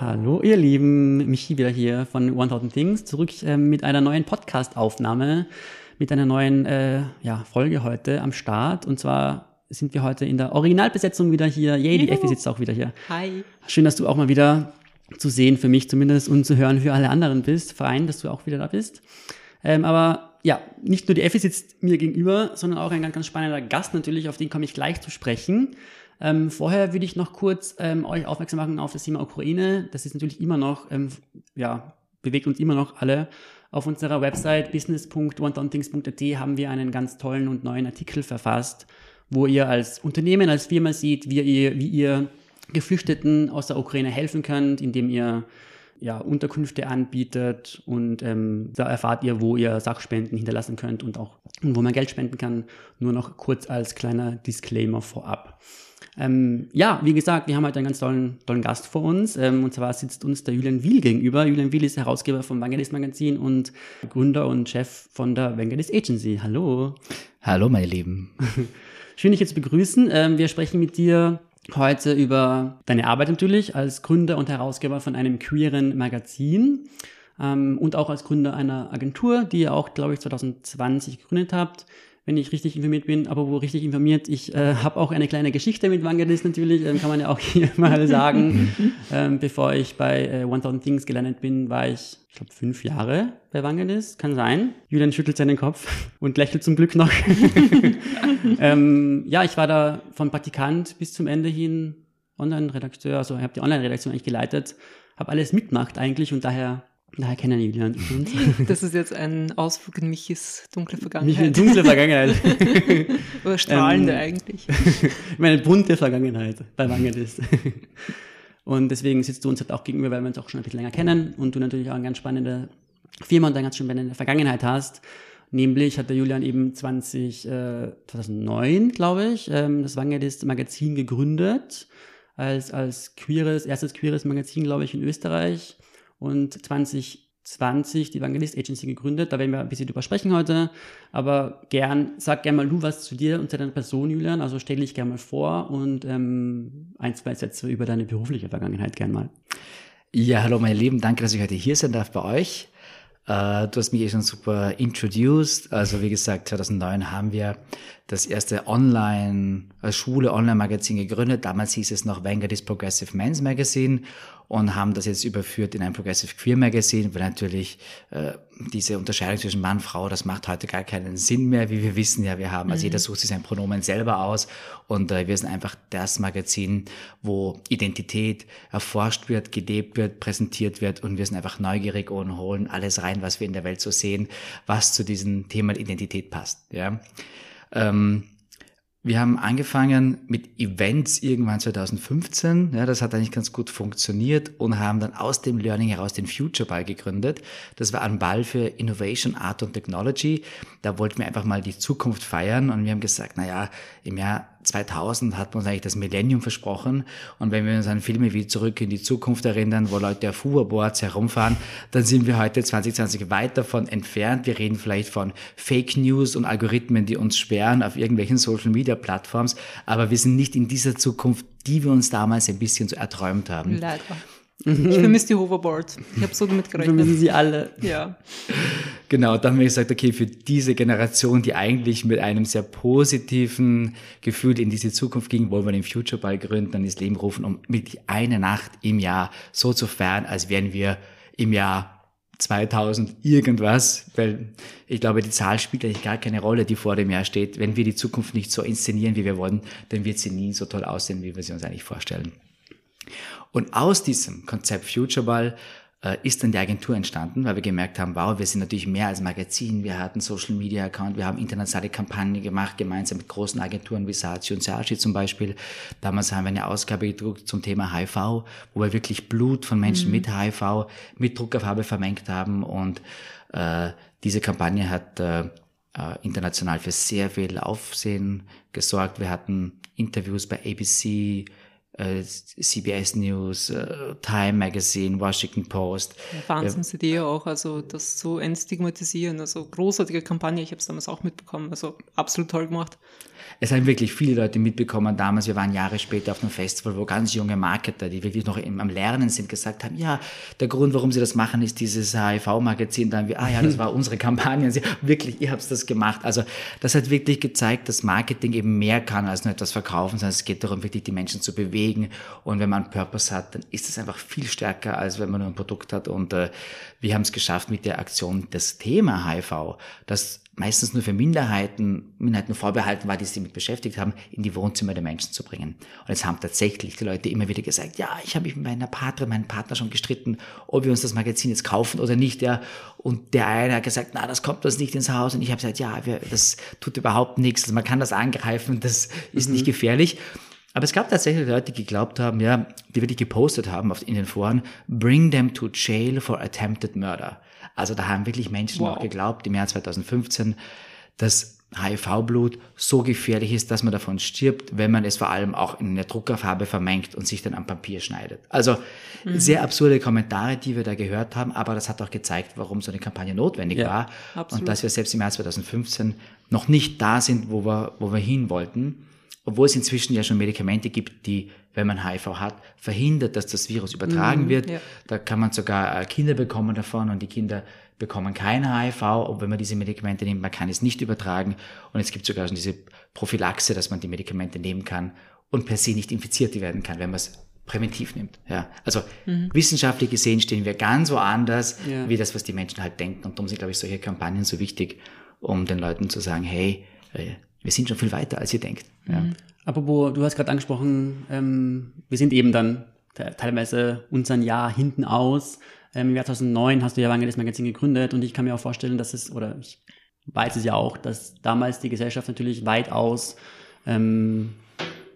Hallo ihr Lieben, Michi wieder hier von 1000 Things, zurück äh, mit einer neuen Podcast-Aufnahme, mit einer neuen äh, ja, Folge heute am Start. Und zwar sind wir heute in der Originalbesetzung wieder hier. Yay, die Effi sitzt auch wieder hier. Hi. Schön, dass du auch mal wieder zu sehen, für mich zumindest, und zu hören für alle anderen bist. Fein, dass du auch wieder da bist. Ähm, aber ja, nicht nur die Effi sitzt mir gegenüber, sondern auch ein ganz, ganz spannender Gast natürlich, auf den komme ich gleich zu sprechen. Ähm, vorher würde ich noch kurz ähm, euch aufmerksam machen auf das Thema Ukraine. Das ist natürlich immer noch, ähm, ja, bewegt uns immer noch alle. Auf unserer Website business.onethings.at haben wir einen ganz tollen und neuen Artikel verfasst, wo ihr als Unternehmen, als Firma seht, wie ihr, wie ihr Geflüchteten aus der Ukraine helfen könnt, indem ihr ja, Unterkünfte anbietet und ähm, da erfahrt ihr, wo ihr Sachspenden hinterlassen könnt und auch wo man Geld spenden kann. Nur noch kurz als kleiner Disclaimer vorab. Ähm, ja, wie gesagt, wir haben heute einen ganz tollen, tollen Gast vor uns. Ähm, und zwar sitzt uns der Julian Wiel gegenüber. Julian Wiel ist Herausgeber vom Vangelis Magazin und Gründer und Chef von der Vangelis Agency. Hallo. Hallo, meine Lieben. Schön, dich jetzt begrüßen. Ähm, wir sprechen mit dir heute über deine Arbeit natürlich als Gründer und Herausgeber von einem queeren Magazin ähm, und auch als Gründer einer Agentur, die ihr auch, glaube ich, 2020 gegründet habt wenn ich richtig informiert bin. Aber wo richtig informiert, ich äh, habe auch eine kleine Geschichte mit Vangelis natürlich, ähm, kann man ja auch hier mal sagen. ähm, bevor ich bei äh, 1000 Things gelandet bin, war ich, ich glaube, fünf Jahre bei Vangelis. Kann sein. Julian schüttelt seinen Kopf und lächelt zum Glück noch. ähm, ja, ich war da vom Praktikant bis zum Ende hin Online-Redakteur, also ich habe die Online-Redaktion eigentlich geleitet, habe alles mitgemacht eigentlich und daher Daher kennen die Julian uns. Das ist jetzt ein Ausflug in Michis dunkle Vergangenheit. Michis dunkle Vergangenheit. Oder strahlende ähm, eigentlich. Meine bunte Vergangenheit bei Wangelis. Und deswegen sitzt du uns halt auch gegenüber, weil wir uns auch schon ein bisschen länger kennen und du natürlich auch eine ganz spannende Firma und eine ganz spannende Vergangenheit hast. Nämlich hat der Julian eben 20, äh, 2009, glaube ich, ähm, das Wangelis Magazin gegründet. Als, als queeres, erstes queeres Magazin, glaube ich, in Österreich und 2020 die Evangelist Agency gegründet. Da werden wir ein bisschen drüber sprechen heute. Aber gern, sag gerne mal du was zu dir und zu deiner Person, Julian. Also stell dich gerne mal vor und ähm, ein, zwei Sätze über deine berufliche Vergangenheit gern mal. Ja, hallo meine Lieben, danke, dass ich heute hier sein darf bei euch. Uh, du hast mich eh schon super introduced. Also wie gesagt, 2009 haben wir das erste Online, als Schule Online-Magazin gegründet. Damals hieß es noch Vanguard's Progressive Men's Magazine und haben das jetzt überführt in ein Progressive Queer Magazine, weil natürlich äh, diese Unterscheidung zwischen Mann, Frau, das macht heute gar keinen Sinn mehr, wie wir wissen ja, wir haben, also mhm. jeder sucht sich sein Pronomen selber aus und äh, wir sind einfach das Magazin, wo Identität erforscht wird, gelebt wird, präsentiert wird und wir sind einfach neugierig und holen alles rein, was wir in der Welt so sehen, was zu diesem Thema Identität passt, ja. Ähm, wir haben angefangen mit Events irgendwann 2015. Ja, das hat eigentlich ganz gut funktioniert und haben dann aus dem Learning heraus den Future Ball gegründet. Das war ein Ball für Innovation, Art und Technology. Da wollten wir einfach mal die Zukunft feiern und wir haben gesagt, na ja, im Jahr 2000 hat man uns eigentlich das Millennium versprochen. Und wenn wir uns an Filme wie Zurück in die Zukunft erinnern, wo Leute auf Hoverboards herumfahren, dann sind wir heute 2020 weit davon entfernt. Wir reden vielleicht von Fake News und Algorithmen, die uns sperren auf irgendwelchen Social Media Plattforms. Aber wir sind nicht in dieser Zukunft, die wir uns damals ein bisschen so erträumt haben. Leider. Ich vermisse die Hoverboards. Ich habe so damit gerechnet. Vermissen sie alle. Ja. Genau, dann haben wir gesagt, okay, für diese Generation, die eigentlich mit einem sehr positiven Gefühl in diese Zukunft ging, wollen wir den Future Ball gründen, und ins Leben rufen, um mit einer Nacht im Jahr so zu feiern, als wären wir im Jahr 2000 irgendwas, weil ich glaube, die Zahl spielt eigentlich gar keine Rolle, die vor dem Jahr steht. Wenn wir die Zukunft nicht so inszenieren, wie wir wollen, dann wird sie nie so toll aussehen, wie wir sie uns eigentlich vorstellen. Und aus diesem Konzept Futureball äh, ist dann die Agentur entstanden, weil wir gemerkt haben, wow, wir sind natürlich mehr als Magazin, wir hatten Social Media Account, wir haben internationale Kampagnen gemacht, gemeinsam mit großen Agenturen wie Saatchi und Saatchi zum Beispiel. Damals haben wir eine Ausgabe gedruckt zum Thema HIV, wo wir wirklich Blut von Menschen mhm. mit HIV mit Druckerfarbe vermengt haben und äh, diese Kampagne hat äh, äh international für sehr viel Aufsehen gesorgt. Wir hatten Interviews bei ABC, äh, CBS News, äh, Time Magazine, Washington Post. Wahnsinnsidee auch, also das so entstigmatisieren, also großartige Kampagne, ich habe es damals auch mitbekommen, also absolut toll gemacht. Es haben wirklich viele Leute mitbekommen damals. Wir waren Jahre später auf einem Festival, wo ganz junge Marketer, die wirklich noch im, am Lernen sind, gesagt haben, ja, der Grund, warum sie das machen, ist dieses HIV-Magazin. Dann wir, ah ja, das war unsere Kampagne. Sie, wirklich, ihr habt das gemacht. Also das hat wirklich gezeigt, dass Marketing eben mehr kann als nur etwas verkaufen, sondern es geht darum, wirklich die Menschen zu bewegen. Und wenn man Purpose hat, dann ist es einfach viel stärker, als wenn man nur ein Produkt hat. Und äh, wir haben es geschafft mit der Aktion, das Thema HIV, das meistens nur für Minderheiten, Minderheiten vorbehalten war, die sich damit beschäftigt haben, in die Wohnzimmer der Menschen zu bringen. Und jetzt haben tatsächlich die Leute immer wieder gesagt, ja, ich habe mich mit meiner Partnerin, meinem Partner schon gestritten, ob wir uns das Magazin jetzt kaufen oder nicht, ja. Und der eine hat gesagt, na, das kommt uns nicht ins Haus. Und ich habe gesagt, ja, wir, das tut überhaupt nichts. Also man kann das angreifen, das ist mhm. nicht gefährlich. Aber es gab tatsächlich Leute, die geglaubt haben, ja, die wirklich gepostet haben auf, in den Foren, bring them to jail for attempted murder. Also da haben wirklich Menschen wow. auch geglaubt im Jahr 2015, dass HIV-Blut so gefährlich ist, dass man davon stirbt, wenn man es vor allem auch in der Druckerfarbe vermengt und sich dann am Papier schneidet. Also mhm. sehr absurde Kommentare, die wir da gehört haben, aber das hat auch gezeigt, warum so eine Kampagne notwendig ja, war absolut. und dass wir selbst im Jahr 2015 noch nicht da sind, wo wir, wo wir hin wollten obwohl es inzwischen ja schon Medikamente gibt, die, wenn man HIV hat, verhindert, dass das Virus übertragen mhm, wird. Ja. Da kann man sogar äh, Kinder bekommen davon und die Kinder bekommen keine HIV, und wenn man diese Medikamente nimmt, man kann es nicht übertragen. Und es gibt sogar schon diese Prophylaxe, dass man die Medikamente nehmen kann und per se nicht infiziert werden kann, wenn man es präventiv nimmt. Ja, also mhm. wissenschaftlich gesehen stehen wir ganz woanders, ja. wie das, was die Menschen halt denken. Und darum sind, glaube ich, solche Kampagnen so wichtig, um den Leuten zu sagen, hey, äh, wir sind schon viel weiter, als ihr denkt. Ja. Mhm. Apropos, du hast gerade angesprochen, ähm, wir sind eben dann teilweise unseren Jahr hinten aus. Ähm, Im Jahr 2009 hast du ja Wangeles Magazin gegründet und ich kann mir auch vorstellen, dass es, oder ich weiß es ja auch, dass damals die Gesellschaft natürlich weitaus ähm,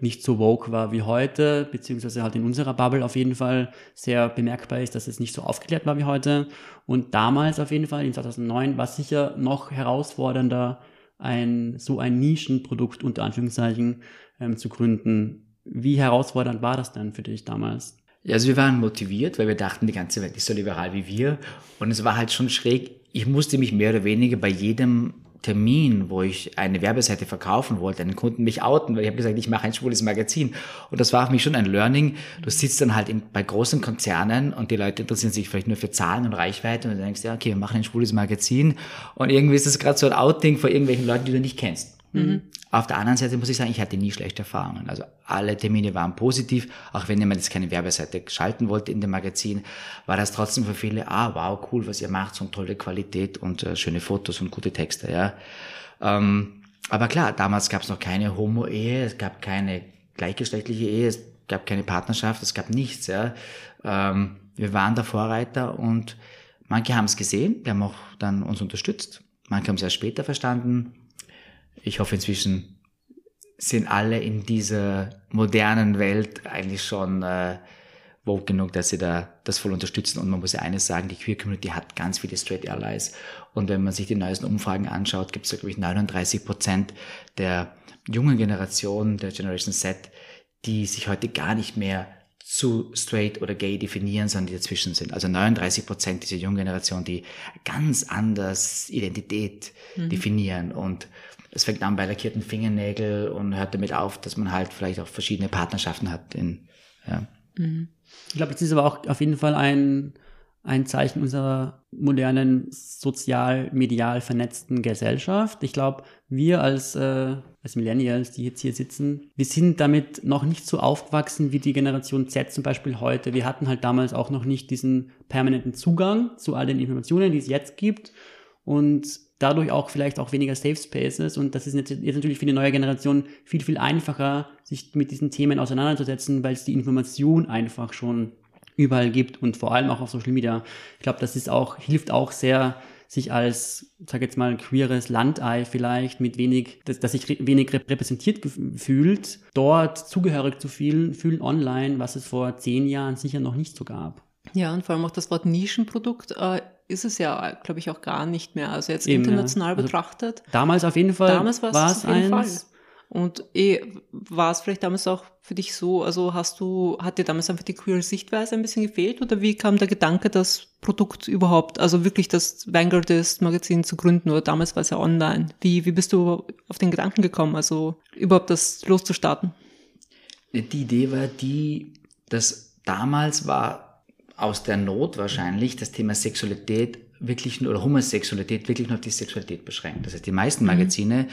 nicht so woke war wie heute, beziehungsweise halt in unserer Bubble auf jeden Fall sehr bemerkbar ist, dass es nicht so aufgeklärt war wie heute. Und damals auf jeden Fall, in 2009, war es sicher noch herausfordernder, ein, so ein Nischenprodukt unter Anführungszeichen ähm, zu gründen. Wie herausfordernd war das denn für dich damals? Ja, also wir waren motiviert, weil wir dachten, die ganze Welt ist so liberal wie wir. Und es war halt schon schräg. Ich musste mich mehr oder weniger bei jedem Termin, wo ich eine Werbeseite verkaufen wollte, einen Kunden mich outen, weil ich habe gesagt, ich mache ein schwules Magazin. Und das war für mich schon ein Learning. Du sitzt dann halt in, bei großen Konzernen und die Leute interessieren sich vielleicht nur für Zahlen und Reichweite und du denkst, ja, okay, wir machen ein schwules Magazin. Und irgendwie ist das gerade so ein Outing vor irgendwelchen Leuten, die du nicht kennst. Mhm. Auf der anderen Seite muss ich sagen, ich hatte nie schlechte Erfahrungen. Also alle Termine waren positiv, auch wenn jemand jetzt keine Werbeseite schalten wollte in dem Magazin, war das trotzdem für viele, ah, wow, cool, was ihr macht, so eine tolle Qualität und äh, schöne Fotos und gute Texte, ja. Ähm, aber klar, damals gab es noch keine Homo-Ehe, es gab keine gleichgeschlechtliche Ehe, es gab keine Partnerschaft, es gab nichts, ja. Ähm, wir waren der Vorreiter und manche haben es gesehen, die haben auch dann uns unterstützt, manche haben es erst später verstanden, ich hoffe inzwischen sind alle in dieser modernen Welt eigentlich schon äh, woke genug, dass sie da das voll unterstützen. Und man muss ja eines sagen, die Queer Community hat ganz viele Straight Allies. Und wenn man sich die neuesten Umfragen anschaut, gibt es, glaube ich, 39 Prozent der jungen Generation, der Generation Z, die sich heute gar nicht mehr zu straight oder gay definieren, sondern die dazwischen sind. Also 39 Prozent dieser jungen Generation, die ganz anders Identität mhm. definieren und es fängt an bei lackierten Fingernägel und hört damit auf, dass man halt vielleicht auch verschiedene Partnerschaften hat. In, ja. Mhm. Ich glaube, das ist aber auch auf jeden Fall ein, ein Zeichen unserer modernen, sozial, medial vernetzten Gesellschaft. Ich glaube, wir als, äh, als Millennials, die jetzt hier sitzen, wir sind damit noch nicht so aufgewachsen wie die Generation Z zum Beispiel heute. Wir hatten halt damals auch noch nicht diesen permanenten Zugang zu all den Informationen, die es jetzt gibt. Und dadurch auch vielleicht auch weniger Safe Spaces und das ist jetzt, jetzt natürlich für die neue Generation viel, viel einfacher, sich mit diesen Themen auseinanderzusetzen, weil es die Information einfach schon überall gibt und vor allem auch auf Social Media. Ich glaube, das ist auch, hilft auch sehr, sich als, sag jetzt mal, queeres Landei vielleicht mit wenig, dass, dass sich wenig repräsentiert fühlt, dort zugehörig zu fühlen, fühlen online, was es vor zehn Jahren sicher noch nicht so gab. Ja, und vor allem auch das Wort Nischenprodukt äh, ist es ja, glaube ich, auch gar nicht mehr. Also jetzt Eben, international ja. also betrachtet. Damals auf jeden Fall damals war es eins. Fall. Und eh, war es vielleicht damals auch für dich so, also hast du, hat dir damals einfach die queere Sichtweise ein bisschen gefehlt oder wie kam der Gedanke, das Produkt überhaupt, also wirklich das Vanguardist Magazin zu gründen oder damals war es ja online. Wie, wie bist du auf den Gedanken gekommen, also überhaupt das loszustarten? Die Idee war die, dass damals war aus der Not wahrscheinlich das Thema Sexualität wirklich nur, oder Homosexualität wirklich nur auf die Sexualität beschränkt. Das heißt, die meisten mhm. Magazine mhm.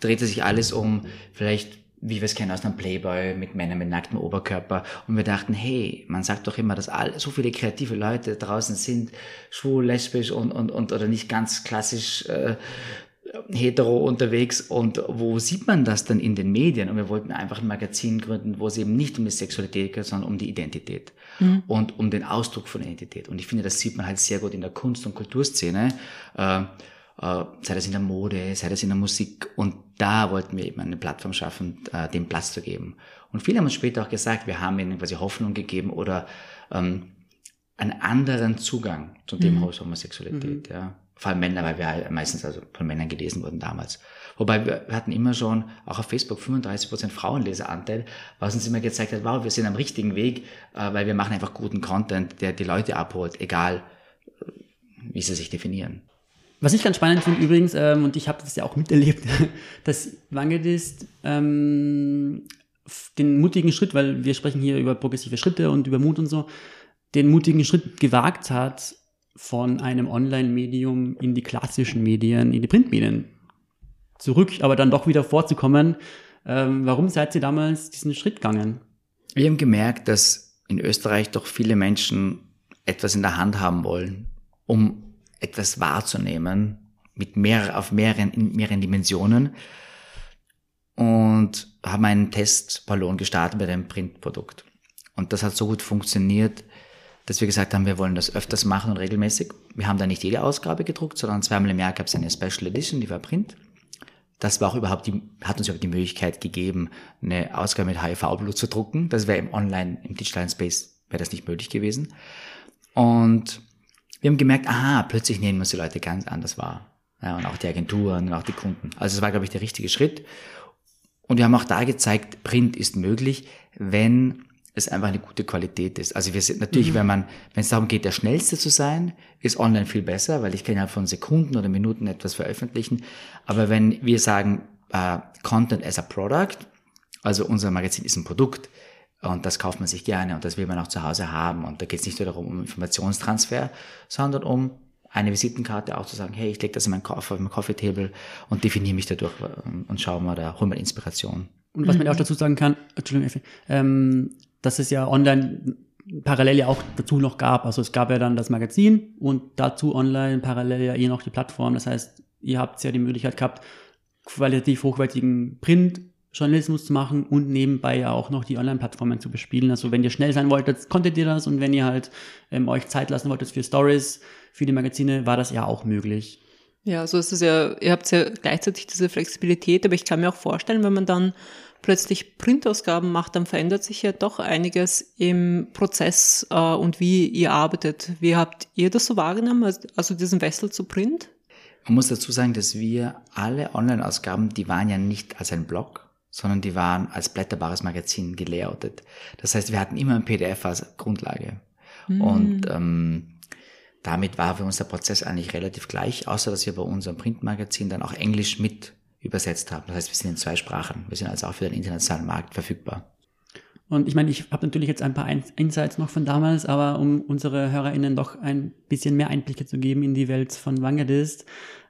drehte sich alles um vielleicht wie wir es kennen aus einem Playboy mit Männern mit nacktem Oberkörper. Und wir dachten, hey, man sagt doch immer, dass all, so viele kreative Leute draußen sind, schwul, lesbisch und, und, und oder nicht ganz klassisch äh, hetero unterwegs und wo sieht man das dann in den Medien? Und wir wollten einfach ein Magazin gründen, wo es eben nicht um die Sexualität geht, sondern um die Identität mhm. und um den Ausdruck von Identität. Und ich finde, das sieht man halt sehr gut in der Kunst- und Kulturszene, äh, äh, sei das in der Mode, sei das in der Musik. Und da wollten wir eben eine Plattform schaffen, äh, dem Platz zu geben. Und viele haben uns später auch gesagt, wir haben ihnen quasi Hoffnung gegeben oder ähm, einen anderen Zugang zum Thema mhm. Homosexualität. Mhm. Ja vor allem Männer, weil wir halt meistens also von Männern gelesen wurden damals. Wobei wir hatten immer schon, auch auf Facebook, 35% Frauenleseranteil, was uns immer gezeigt hat, wow, wir sind am richtigen Weg, äh, weil wir machen einfach guten Content, der die Leute abholt, egal äh, wie sie sich definieren. Was ich ganz spannend finde übrigens, ähm, und ich habe das ja auch miterlebt, dass Wangedist ähm, den mutigen Schritt, weil wir sprechen hier über progressive Schritte und über Mut und so, den mutigen Schritt gewagt hat, von einem Online-Medium in die klassischen Medien, in die Printmedien zurück, aber dann doch wieder vorzukommen. Ähm, warum seid ihr damals diesen Schritt gegangen? Wir haben gemerkt, dass in Österreich doch viele Menschen etwas in der Hand haben wollen, um etwas wahrzunehmen, mit mehr, auf mehreren, in mehreren Dimensionen. Und haben einen Testballon gestartet mit einem Printprodukt. Und das hat so gut funktioniert, dass wir gesagt haben, wir wollen das öfters machen und regelmäßig. Wir haben da nicht jede Ausgabe gedruckt, sondern zweimal im Jahr gab es eine Special Edition, die war Print. Das war auch überhaupt die, hat uns überhaupt die Möglichkeit gegeben, eine Ausgabe mit HIV-Blut zu drucken. Das wäre im Online, im digitalen Space wäre das nicht möglich gewesen. Und wir haben gemerkt, aha, plötzlich nehmen uns die Leute ganz anders wahr. Ja, und auch die Agenturen und auch die Kunden. Also es war, glaube ich, der richtige Schritt. Und wir haben auch da gezeigt, Print ist möglich, wenn es einfach eine gute Qualität ist. Also wir sind natürlich, mhm. wenn man, wenn es darum geht, der Schnellste zu sein, ist online viel besser, weil ich kann ja von Sekunden oder Minuten etwas veröffentlichen. Aber wenn wir sagen, äh, Content as a Product, also unser Magazin ist ein Produkt und das kauft man sich gerne und das will man auch zu Hause haben und da geht es nicht nur darum um Informationstransfer, sondern um eine Visitenkarte auch zu sagen, hey, ich lege das in meinen Koffer, auf mein Coffee Table und definiere mich dadurch äh, und schaue mal da, hol mal Inspiration. Und was man auch dazu sagen kann, Entschuldigung, ähm, dass es ja online parallel ja auch dazu noch gab. Also es gab ja dann das Magazin und dazu online parallel ja eh noch die Plattform. Das heißt, ihr habt ja die Möglichkeit gehabt, qualitativ hochwertigen Printjournalismus zu machen und nebenbei ja auch noch die Online-Plattformen zu bespielen. Also wenn ihr schnell sein wolltet, konntet ihr das und wenn ihr halt ähm, euch Zeit lassen wolltet für Stories, für die Magazine, war das ja auch möglich. Ja, so ist es ja, ihr habt ja gleichzeitig diese Flexibilität, aber ich kann mir auch vorstellen, wenn man dann plötzlich Printausgaben macht, dann verändert sich ja doch einiges im Prozess äh, und wie ihr arbeitet. Wie habt ihr das so wahrgenommen, also, diesen Wechsel zu Print? Man muss dazu sagen, dass wir alle Online-Ausgaben, die waren ja nicht als ein Blog, sondern die waren als blätterbares Magazin gelayoutet. Das heißt, wir hatten immer ein PDF als Grundlage. Mhm. Und ähm, damit war für uns der Prozess eigentlich relativ gleich, außer dass wir bei unserem Printmagazin dann auch Englisch mit übersetzt haben. Das heißt, wir sind in zwei Sprachen. Wir sind also auch für den internationalen Markt verfügbar. Und ich meine, ich habe natürlich jetzt ein paar Insights noch von damals, aber um unsere HörerInnen doch ein bisschen mehr Einblicke zu geben in die Welt von Vanguardist,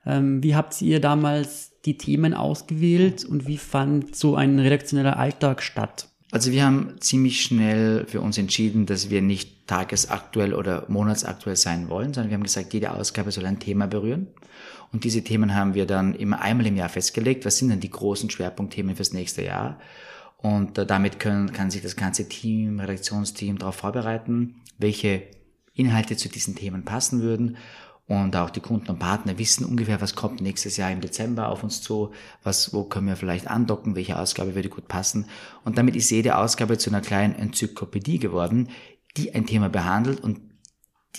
ähm, wie habt ihr damals die Themen ausgewählt und wie fand so ein redaktioneller Alltag statt? Also wir haben ziemlich schnell für uns entschieden, dass wir nicht tagesaktuell oder monatsaktuell sein wollen, sondern wir haben gesagt, jede Ausgabe soll ein Thema berühren. Und diese Themen haben wir dann immer einmal im Jahr festgelegt. Was sind denn die großen Schwerpunktthemen fürs nächste Jahr? Und damit können, kann sich das ganze Team, Redaktionsteam darauf vorbereiten, welche Inhalte zu diesen Themen passen würden. Und auch die Kunden und Partner wissen ungefähr, was kommt nächstes Jahr im Dezember auf uns zu, was, wo können wir vielleicht andocken, welche Ausgabe würde gut passen. Und damit ist jede Ausgabe zu einer kleinen Enzyklopädie geworden, die ein Thema behandelt. Und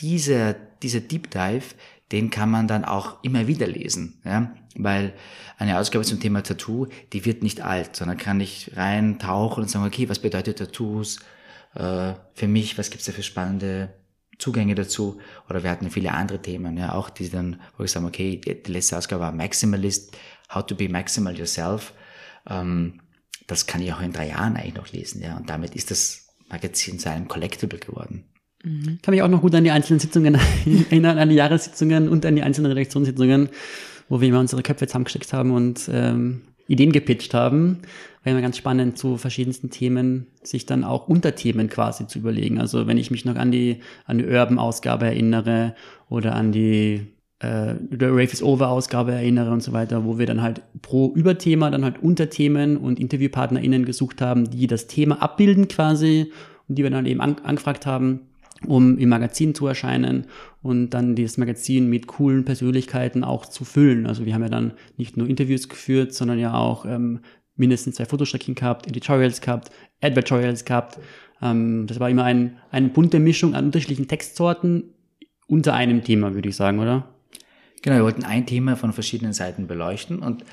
dieser, dieser Deep Dive den kann man dann auch immer wieder lesen, ja, weil eine Ausgabe zum Thema Tattoo, die wird nicht alt, sondern kann ich rein tauchen und sagen, okay, was bedeutet Tattoos? Äh, für mich, was gibt's da für spannende Zugänge dazu oder wir hatten viele andere Themen, ja, auch die dann, wo ich sage, okay, die letzte Ausgabe war Maximalist, How to be Maximal Yourself, ähm, das kann ich auch in drei Jahren eigentlich noch lesen, ja, und damit ist das Magazin zu einem Collectible geworden. Mhm. Kann mich auch noch gut an die einzelnen Sitzungen erinnern, an die Jahressitzungen und an die einzelnen Redaktionssitzungen, wo wir immer unsere Köpfe zusammengesteckt haben und ähm, Ideen gepitcht haben. Immer ganz spannend, zu verschiedensten Themen sich dann auch Unterthemen quasi zu überlegen. Also wenn ich mich noch an die, an die Urban-Ausgabe erinnere oder an die äh, The Rave is Over-Ausgabe erinnere und so weiter, wo wir dann halt pro Überthema dann halt Unterthemen und InterviewpartnerInnen gesucht haben, die das Thema abbilden quasi und die wir dann eben an, angefragt haben um im Magazin zu erscheinen und dann dieses Magazin mit coolen Persönlichkeiten auch zu füllen. Also wir haben ja dann nicht nur Interviews geführt, sondern ja auch ähm, mindestens zwei Fotostrecken gehabt, Editorials gehabt, Advertorials gehabt. Ähm, das war immer ein, eine bunte Mischung an unterschiedlichen Textsorten unter einem Thema, würde ich sagen, oder? Genau, wir wollten ein Thema von verschiedenen Seiten beleuchten und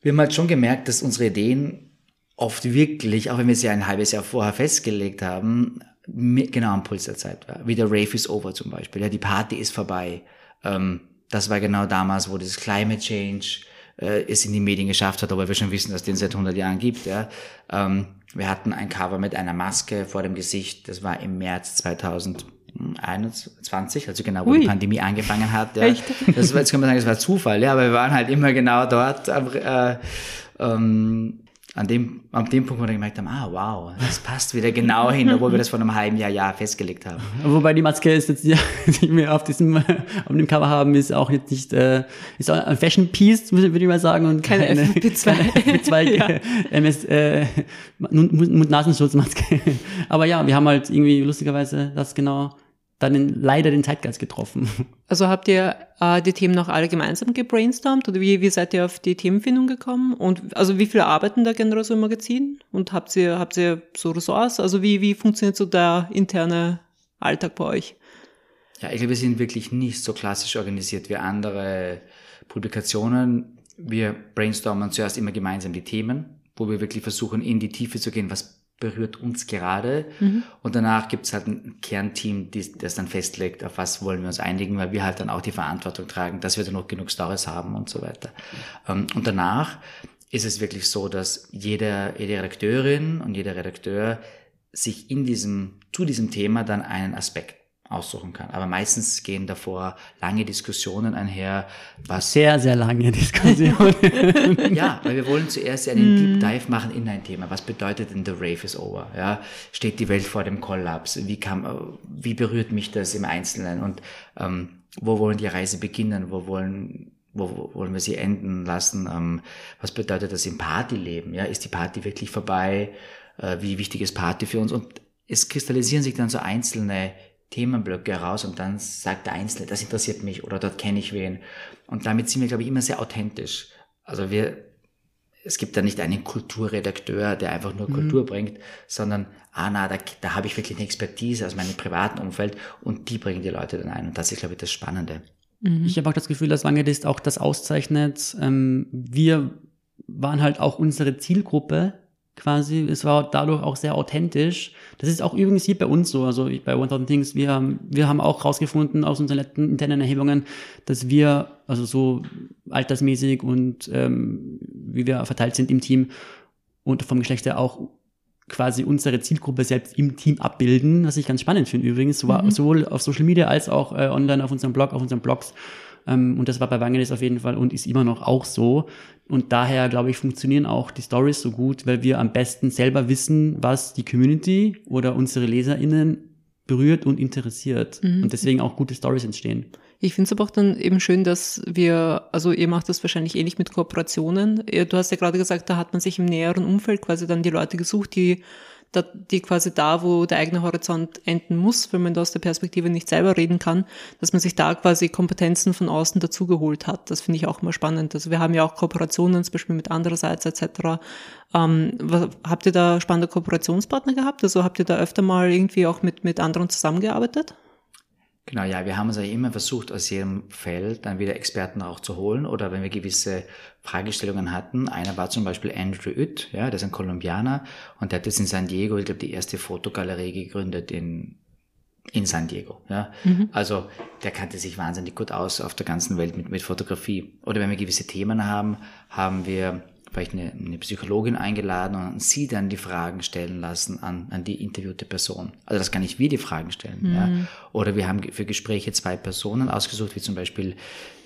wir haben halt schon gemerkt, dass unsere Ideen oft wirklich, auch wenn wir sie ein halbes Jahr vorher festgelegt haben, genau am Puls der Zeit war. Wie der Rave is over zum Beispiel. Ja, die Party ist vorbei. Ähm, das war genau damals, wo das Climate Change äh, es in die Medien geschafft hat, aber wir schon wissen, dass es den seit 100 Jahren gibt. Ja. Ähm, wir hatten ein Cover mit einer Maske vor dem Gesicht. Das war im März 2021, also genau, wo Ui. die Pandemie angefangen hat. Ja. Echt? Das war, jetzt kann man sagen, das war Zufall, ja, aber wir waren halt immer genau dort. Äh, ähm, an dem, an dem Punkt, wo wir gemerkt haben, ah, wow, das passt wieder genau hin, obwohl wir das vor einem halben Jahr, Jahr festgelegt haben. Wobei die Maske ist jetzt, die wir auf diesem, auf dem Cover haben, ist auch jetzt nicht, äh, ist auch ein Fashion Piece, würde ich mal sagen, und keine, keine FP2, FP2 ja. MS, äh, Mund-Nasenschutzmaske. Aber ja, wir haben halt irgendwie lustigerweise das genau dann den, leider den Zeitgeist getroffen. Also habt ihr äh, die Themen noch alle gemeinsam gebrainstormt oder wie, wie seid ihr auf die Themenfindung gekommen? Und also wie viele arbeiten da generell so im Magazin? Und habt ihr, habt ihr so Ressorts? Also wie, wie funktioniert so der interne Alltag bei euch? Ja, ich glaube, wir sind wirklich nicht so klassisch organisiert wie andere Publikationen. Wir brainstormen zuerst immer gemeinsam die Themen, wo wir wirklich versuchen, in die Tiefe zu gehen, was berührt uns gerade. Mhm. Und danach gibt es halt ein Kernteam, die, das dann festlegt, auf was wollen wir uns einigen, weil wir halt dann auch die Verantwortung tragen, dass wir dann noch genug Stories haben und so weiter. Ähm, und danach ist es wirklich so, dass jeder, jede Redakteurin und jeder Redakteur sich in diesem, zu diesem Thema dann einen Aspekt aussuchen kann. Aber meistens gehen davor lange Diskussionen einher, was sehr, sehr lange Diskussionen. ja, weil wir wollen zuerst einen Deep mm. Dive machen in ein Thema. Was bedeutet denn The Rave is over? Ja, steht die Welt vor dem Kollaps? Wie kam, wie berührt mich das im Einzelnen? Und ähm, wo wollen die Reise beginnen? Wo wollen wo wollen wir sie enden lassen? Ähm, was bedeutet das im Partyleben? Ja, ist die Party wirklich vorbei? Äh, wie wichtig ist Party für uns? Und es kristallisieren sich dann so einzelne Themenblöcke heraus und dann sagt der Einzelne, das interessiert mich oder dort kenne ich wen. Und damit sind wir, glaube ich, immer sehr authentisch. Also wir, es gibt da nicht einen Kulturredakteur, der einfach nur mhm. Kultur bringt, sondern, ah na, da, da habe ich wirklich eine Expertise aus meinem privaten Umfeld und die bringen die Leute dann ein. Und das ist, glaube ich, das Spannende. Mhm. Ich habe auch das Gefühl, dass Wangedist auch das auszeichnet. Ähm, wir waren halt auch unsere Zielgruppe quasi. Es war dadurch auch sehr authentisch. Das ist auch übrigens hier bei uns so, also bei 1000 Things. Wir haben, wir haben auch rausgefunden aus unseren letzten internen Erhebungen, dass wir, also so altersmäßig und ähm, wie wir verteilt sind im Team und vom Geschlecht her auch quasi unsere Zielgruppe selbst im Team abbilden, was ich ganz spannend finde übrigens, mhm. sowohl auf Social Media als auch äh, online auf unserem Blog, auf unseren Blogs. Ähm, und das war bei Wangelis auf jeden Fall und ist immer noch auch so. Und daher, glaube ich, funktionieren auch die Stories so gut, weil wir am besten selber wissen, was die Community oder unsere LeserInnen berührt und interessiert. Mhm. Und deswegen auch gute Stories entstehen. Ich finde es aber auch dann eben schön, dass wir, also ihr macht das wahrscheinlich ähnlich mit Kooperationen. Du hast ja gerade gesagt, da hat man sich im näheren Umfeld quasi dann die Leute gesucht, die die quasi da, wo der eigene Horizont enden muss, wenn man da aus der Perspektive nicht selber reden kann, dass man sich da quasi Kompetenzen von außen dazugeholt hat. Das finde ich auch mal spannend. Also wir haben ja auch Kooperationen, zum Beispiel mit andererseits etc. Ähm, was, habt ihr da spannende Kooperationspartner gehabt? Also habt ihr da öfter mal irgendwie auch mit, mit anderen zusammengearbeitet? Genau, ja, wir haben uns eigentlich immer versucht, aus jedem Feld dann wieder Experten auch zu holen oder wenn wir gewisse Fragestellungen hatten. Einer war zum Beispiel Andrew Ütt, ja, der ist ein Kolumbianer und der hat jetzt in San Diego, ich glaube, die erste Fotogalerie gegründet in in San Diego. Ja? Mhm. Also der kannte sich wahnsinnig gut aus auf der ganzen Welt mit, mit Fotografie. Oder wenn wir gewisse Themen haben, haben wir vielleicht eine, eine Psychologin eingeladen und sie dann die Fragen stellen lassen an, an die interviewte Person. Also das kann nicht wir die Fragen stellen. Mhm. Ja. Oder wir haben für Gespräche zwei Personen ausgesucht, wie zum Beispiel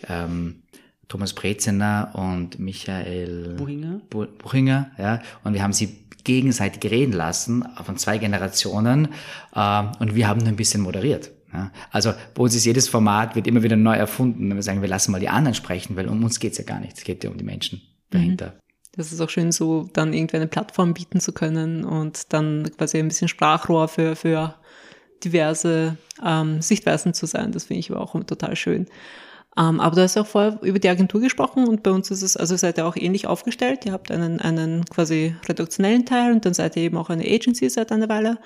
ähm, Thomas Brezener und Michael Buchinger. Buchinger, ja. Und wir haben sie gegenseitig reden lassen von zwei Generationen äh, und wir haben ein bisschen moderiert. Ja. Also bei uns ist jedes Format wird immer wieder neu erfunden. Wenn wir sagen, wir lassen mal die anderen sprechen, weil um uns geht's ja gar nicht. Es geht ja um die Menschen dahinter. Mhm. Das ist auch schön, so dann irgendwie eine Plattform bieten zu können und dann quasi ein bisschen Sprachrohr für, für diverse ähm, Sichtweisen zu sein. Das finde ich aber auch total schön. Ähm, aber du hast auch vorher über die Agentur gesprochen und bei uns ist es, also seid ihr auch ähnlich aufgestellt. Ihr habt einen, einen quasi redaktionellen Teil und dann seid ihr eben auch eine Agency seit einer Weile.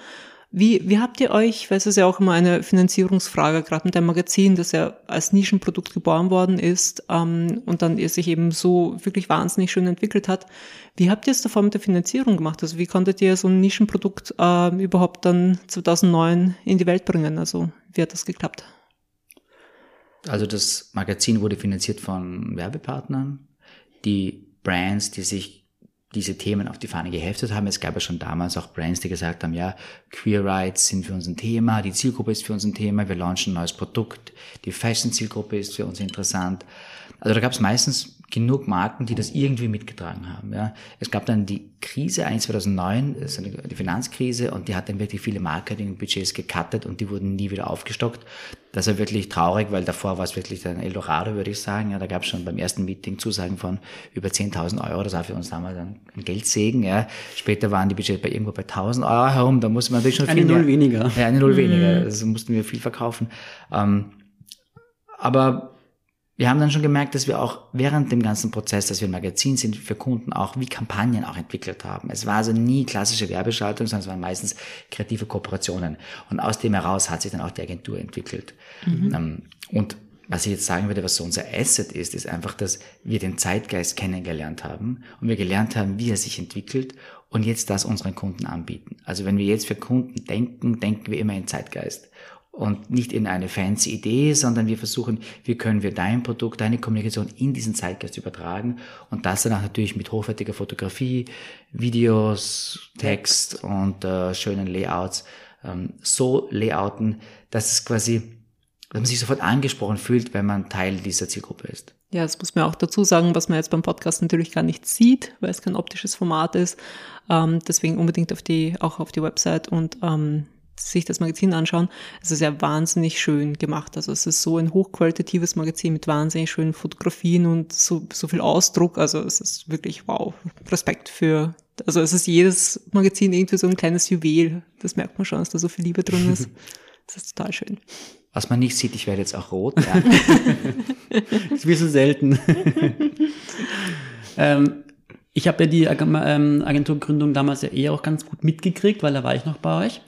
Wie, wie habt ihr euch, weil es ist ja auch immer eine Finanzierungsfrage, gerade mit dem Magazin, das ja als Nischenprodukt geboren worden ist ähm, und dann ihr sich eben so wirklich wahnsinnig schön entwickelt hat. Wie habt ihr es davor mit der Finanzierung gemacht? Also wie konntet ihr so ein Nischenprodukt äh, überhaupt dann 2009 in die Welt bringen? Also wie hat das geklappt? Also das Magazin wurde finanziert von Werbepartnern, die Brands, die sich diese Themen auf die Fahne geheftet haben. Es gab ja schon damals auch Brands, die gesagt haben, ja, Queer Rights sind für uns ein Thema, die Zielgruppe ist für uns ein Thema, wir launchen ein neues Produkt, die Fashion-Zielgruppe ist für uns interessant. Also da gab es meistens genug Marken, die das irgendwie mitgetragen haben. Ja. Es gab dann die Krise 1 2009, das ist die Finanzkrise, und die hat dann wirklich viele Marketingbudgets gecuttet und die wurden nie wieder aufgestockt. Das war wirklich traurig, weil davor war es wirklich ein Eldorado, würde ich sagen. Ja, da gab es schon beim ersten Meeting Zusagen von über 10.000 Euro. Das war für uns damals ein Geldsegen. Ja. Später waren die Budgets bei irgendwo bei 1.000 Euro herum. Da musste man natürlich schon eine viel Null mehr, weniger. Ja, eine Null mhm. weniger. Also mussten wir viel verkaufen. Ähm, aber wir haben dann schon gemerkt, dass wir auch während dem ganzen Prozess, dass wir ein Magazin sind, für Kunden auch wie Kampagnen auch entwickelt haben. Es war also nie klassische Werbeschaltung, sondern es waren meistens kreative Kooperationen. Und aus dem heraus hat sich dann auch die Agentur entwickelt. Mhm. Ähm, und was ich jetzt sagen würde, was so unser Asset ist, ist einfach, dass wir den Zeitgeist kennengelernt haben und wir gelernt haben, wie er sich entwickelt und jetzt das unseren Kunden anbieten. Also wenn wir jetzt für Kunden denken, denken wir immer in Zeitgeist und nicht in eine fancy Idee, sondern wir versuchen, wie können wir dein Produkt, deine Kommunikation in diesen Zeitgeist übertragen und das danach natürlich mit hochwertiger Fotografie, Videos, Text und äh, schönen Layouts ähm, so layouten, dass es quasi, dass man sich sofort angesprochen fühlt, wenn man Teil dieser Zielgruppe ist. Ja, das muss man auch dazu sagen, was man jetzt beim Podcast natürlich gar nicht sieht, weil es kein optisches Format ist. Ähm, deswegen unbedingt auf die, auch auf die Website und ähm, sich das Magazin anschauen, es ist ja wahnsinnig schön gemacht. Also es ist so ein hochqualitatives Magazin mit wahnsinnig schönen Fotografien und so, so viel Ausdruck. Also es ist wirklich wow. Respekt für, also es ist jedes Magazin irgendwie so ein kleines Juwel. Das merkt man schon, dass da so viel Liebe drin ist. Das ist total schön. Was man nicht sieht, ich werde jetzt auch rot. Ja. das ist wie so selten. ähm, ich habe ja die ähm, Agenturgründung damals ja eher auch ganz gut mitgekriegt, weil da war ich noch bei euch.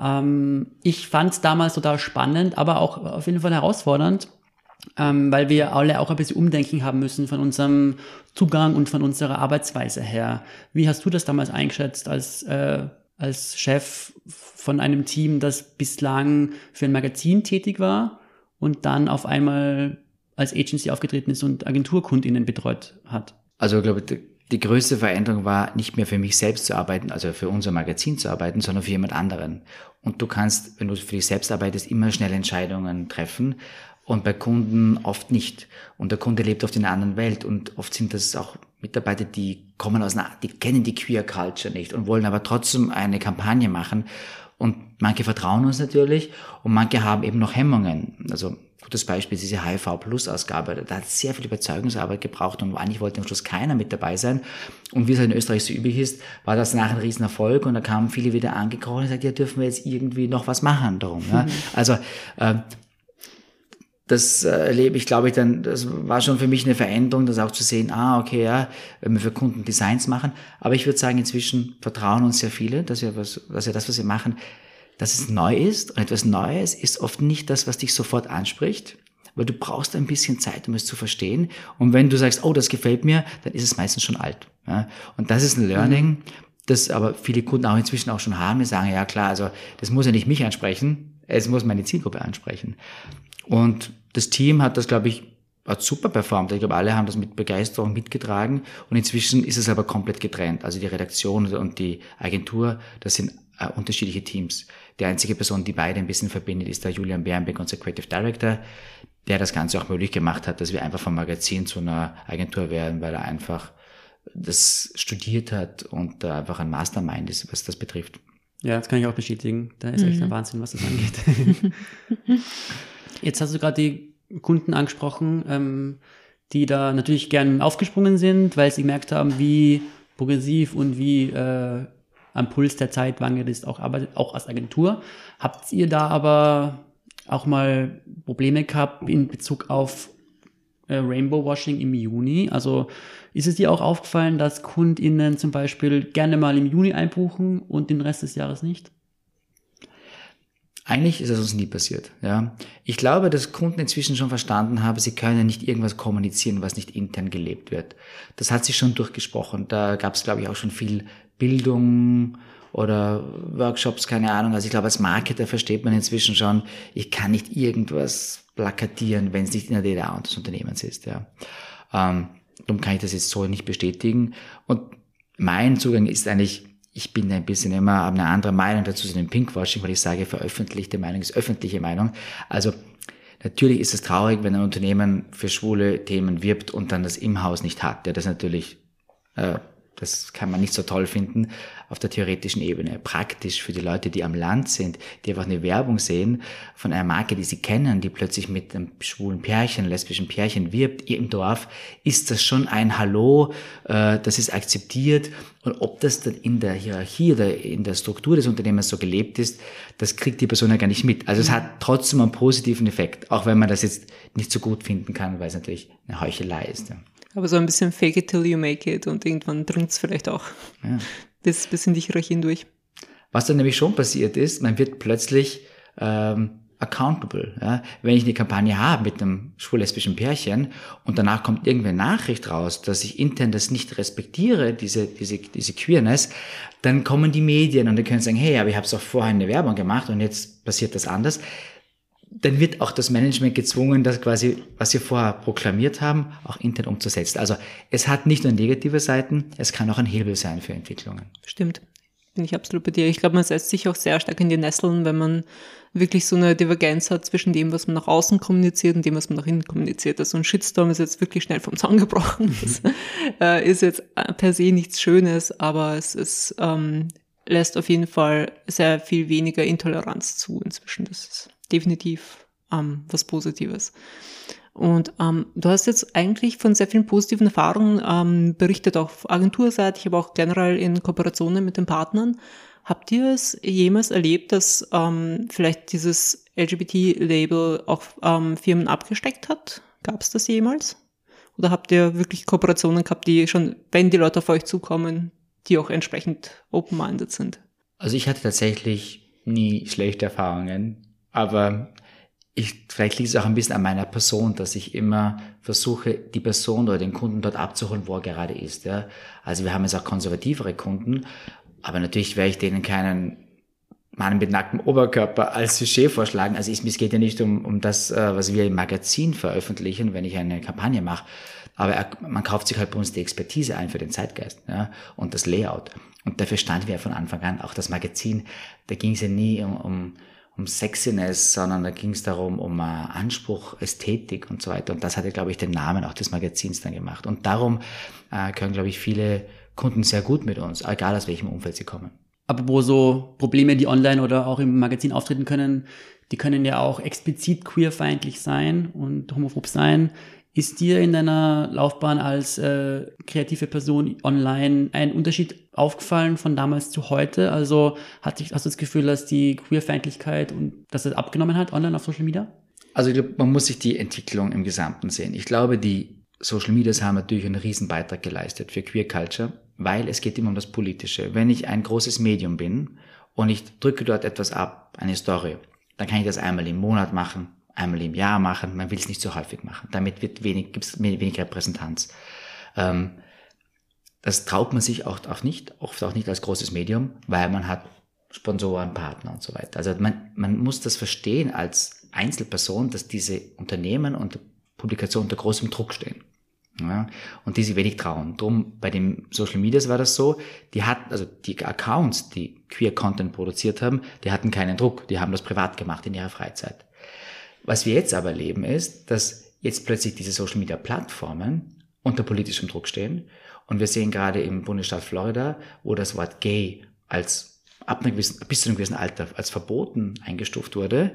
Ähm, ich fand es damals total spannend, aber auch auf jeden Fall herausfordernd, ähm, weil wir alle auch ein bisschen umdenken haben müssen von unserem Zugang und von unserer Arbeitsweise her. Wie hast du das damals eingeschätzt als, äh, als Chef von einem Team, das bislang für ein Magazin tätig war und dann auf einmal als Agency aufgetreten ist und Agenturkundinnen betreut hat? Also ich glaube, die größte Veränderung war, nicht mehr für mich selbst zu arbeiten, also für unser Magazin zu arbeiten, sondern für jemand anderen. Und du kannst, wenn du für dich selbst arbeitest, immer schnell Entscheidungen treffen und bei Kunden oft nicht. Und der Kunde lebt oft in einer anderen Welt und oft sind das auch Mitarbeiter, die kommen aus einer, die kennen die Queer Culture nicht und wollen aber trotzdem eine Kampagne machen. Und manche vertrauen uns natürlich und manche haben eben noch Hemmungen. Also Gutes Beispiel ist diese HIV-Plus-Ausgabe. Da hat sehr viel Überzeugungsarbeit gebraucht und eigentlich wollte am Schluss keiner mit dabei sein. Und wie es halt in Österreich so üblich ist, war das nachher ein Riesenerfolg und da kamen viele wieder angekrochen und gesagt, ja, dürfen wir jetzt irgendwie noch was machen darum. Ja? Mhm. Also äh, das erlebe ich, glaube ich, dann, das war schon für mich eine Veränderung, das auch zu sehen, ah, okay, ja, wenn wir für Kunden Designs machen. Aber ich würde sagen, inzwischen vertrauen uns sehr viele, dass wir was, dass wir das, was wir machen, dass es neu ist. Und etwas Neues ist oft nicht das, was dich sofort anspricht, weil du brauchst ein bisschen Zeit, um es zu verstehen. Und wenn du sagst, oh, das gefällt mir, dann ist es meistens schon alt. Ja? Und das ist ein Learning, mhm. das aber viele Kunden auch inzwischen auch schon haben. Die sagen, ja klar, also das muss ja nicht mich ansprechen, es muss meine Zielgruppe ansprechen. Und das Team hat das, glaube ich, hat super performt. Ich glaube, alle haben das mit Begeisterung mitgetragen. Und inzwischen ist es aber komplett getrennt. Also die Redaktion und die Agentur, das sind äh, unterschiedliche Teams. Die einzige Person, die beide ein bisschen verbindet, ist der Julian Bernbeck, unser Creative Director, der das Ganze auch möglich gemacht hat, dass wir einfach vom Magazin zu einer Agentur werden, weil er einfach das studiert hat und da einfach ein Mastermind ist, was das betrifft. Ja, das kann ich auch bestätigen. Da ist mhm. echt ein Wahnsinn, was das angeht. Jetzt hast du gerade die Kunden angesprochen, ähm, die da natürlich gern aufgesprungen sind, weil sie gemerkt haben, wie progressiv und wie äh, am Puls der Zeit Wangert ist, auch, arbeitet, auch als Agentur. Habt ihr da aber auch mal Probleme gehabt in Bezug auf äh, Rainbow Washing im Juni? Also ist es dir auch aufgefallen, dass KundInnen zum Beispiel gerne mal im Juni einbuchen und den Rest des Jahres nicht? Eigentlich ist es uns nie passiert. Ja. Ich glaube, dass Kunden inzwischen schon verstanden haben, sie können nicht irgendwas kommunizieren, was nicht intern gelebt wird. Das hat sich schon durchgesprochen. Da gab es, glaube ich, auch schon viel Bildung oder Workshops, keine Ahnung. Also ich glaube, als Marketer versteht man inzwischen schon, ich kann nicht irgendwas plakatieren, wenn es nicht in der DNA des Unternehmens ist. Ja. Ähm, darum kann ich das jetzt so nicht bestätigen. Und mein Zugang ist eigentlich, ich bin ein bisschen immer eine andere Meinung dazu zu dem Pinkwashing, weil ich sage, veröffentlichte Meinung ist öffentliche Meinung. Also natürlich ist es traurig, wenn ein Unternehmen für schwule Themen wirbt und dann das im Haus nicht hat. Ja, das ist natürlich äh, das kann man nicht so toll finden auf der theoretischen Ebene. Praktisch für die Leute, die am Land sind, die einfach eine Werbung sehen von einer Marke, die sie kennen, die plötzlich mit einem schwulen Pärchen, lesbischen Pärchen wirbt im Dorf, ist das schon ein Hallo, äh, das ist akzeptiert. Und ob das dann in der Hierarchie oder in der Struktur des Unternehmens so gelebt ist, das kriegt die Person ja gar nicht mit. Also es hat trotzdem einen positiven Effekt, auch wenn man das jetzt nicht so gut finden kann, weil es natürlich eine Heuchelei ist. Ja. Aber so ein bisschen fake it till you make it und irgendwann dringt es vielleicht auch ja. bis, bis in die Hierarchie hindurch. Was dann nämlich schon passiert ist, man wird plötzlich ähm, accountable. Ja? Wenn ich eine Kampagne habe mit einem schwul-lesbischen Pärchen und danach kommt irgendeine Nachricht raus, dass ich intern das nicht respektiere, diese, diese, diese Queerness, dann kommen die Medien und die können sagen, hey, aber ich habe es auch vorher eine Werbung gemacht und jetzt passiert das anders dann wird auch das Management gezwungen, das quasi, was sie vorher proklamiert haben, auch intern umzusetzen. Also es hat nicht nur negative Seiten, es kann auch ein Hebel sein für Entwicklungen. Stimmt. Bin ich absolut bei dir. Ich glaube, man setzt sich auch sehr stark in die Nesseln, wenn man wirklich so eine Divergenz hat zwischen dem, was man nach außen kommuniziert und dem, was man nach innen kommuniziert. Also ein Shitstorm ist jetzt wirklich schnell vom Zaun gebrochen. Das äh, ist jetzt per se nichts Schönes, aber es ist, ähm, lässt auf jeden Fall sehr viel weniger Intoleranz zu inzwischen. Das ist definitiv ähm, was Positives. Und ähm, du hast jetzt eigentlich von sehr vielen positiven Erfahrungen ähm, berichtet, auch auf Agenturseite, habe auch generell in Kooperationen mit den Partnern. Habt ihr es jemals erlebt, dass ähm, vielleicht dieses LGBT-Label auch ähm, Firmen abgesteckt hat? Gab es das jemals? Oder habt ihr wirklich Kooperationen gehabt, die schon, wenn die Leute auf euch zukommen, die auch entsprechend open-minded sind? Also ich hatte tatsächlich nie schlechte Erfahrungen aber ich, vielleicht liegt es auch ein bisschen an meiner Person, dass ich immer versuche, die Person oder den Kunden dort abzuholen, wo er gerade ist. Ja. Also wir haben jetzt auch konservativere Kunden, aber natürlich werde ich denen keinen Mann mit nacktem Oberkörper als Sujet vorschlagen. Also es geht ja nicht um, um das, äh, was wir im Magazin veröffentlichen, wenn ich eine Kampagne mache. Aber er, man kauft sich halt bei uns die Expertise ein für den Zeitgeist ja, und das Layout. Und dafür standen wir von Anfang an. Auch das Magazin, da ging es ja nie um, um um Sexiness, sondern da ging es darum, um uh, Anspruch, Ästhetik und so weiter. Und das hatte, glaube ich, den Namen auch des Magazins dann gemacht. Und darum äh, können, glaube ich, viele Kunden sehr gut mit uns, egal aus welchem Umfeld sie kommen. Aber wo so Probleme, die online oder auch im Magazin auftreten können, die können ja auch explizit queerfeindlich sein und homophob sein. Ist dir in deiner Laufbahn als äh, kreative Person online ein Unterschied aufgefallen von damals zu heute? Also hast du das Gefühl, dass die Queerfeindlichkeit und dass es abgenommen hat online auf Social Media? Also ich glaube, man muss sich die Entwicklung im Gesamten sehen. Ich glaube, die Social Medias haben natürlich einen riesen Beitrag geleistet für Queer Culture, weil es geht immer um das Politische. Wenn ich ein großes Medium bin und ich drücke dort etwas ab, eine Story, dann kann ich das einmal im Monat machen, einmal im Jahr machen. Man will es nicht so häufig machen. Damit wird wenig, gibt es wenig Repräsentanz. Ähm, das traut man sich auch, auch nicht, oft auch nicht als großes Medium, weil man hat Sponsoren, Partner und so weiter. Also man, man muss das verstehen als Einzelperson, dass diese Unternehmen und Publikationen unter großem Druck stehen. Ja, und die sich wenig trauen. Drum bei den Social Medias war das so, die hatten, also die Accounts, die Queer Content produziert haben, die hatten keinen Druck, die haben das privat gemacht in ihrer Freizeit. Was wir jetzt aber erleben ist, dass jetzt plötzlich diese Social Media Plattformen unter politischem Druck stehen. Und wir sehen gerade im Bundesstaat Florida, wo das Wort gay als ab einem gewissen, bis zu einem gewissen Alter als verboten eingestuft wurde,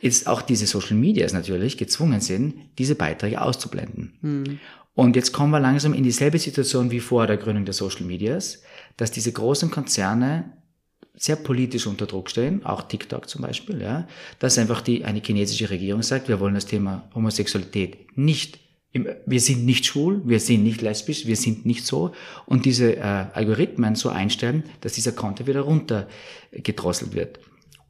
ist auch diese Social Medias natürlich gezwungen sind, diese Beiträge auszublenden. Mhm. Und jetzt kommen wir langsam in dieselbe Situation wie vor der Gründung der Social Medias, dass diese großen Konzerne sehr politisch unter Druck stehen, auch TikTok zum Beispiel, ja, dass einfach die, eine chinesische Regierung sagt, wir wollen das Thema Homosexualität nicht, im, wir sind nicht schwul, wir sind nicht lesbisch, wir sind nicht so und diese äh, Algorithmen so einstellen, dass dieser Content wieder runtergedrosselt wird.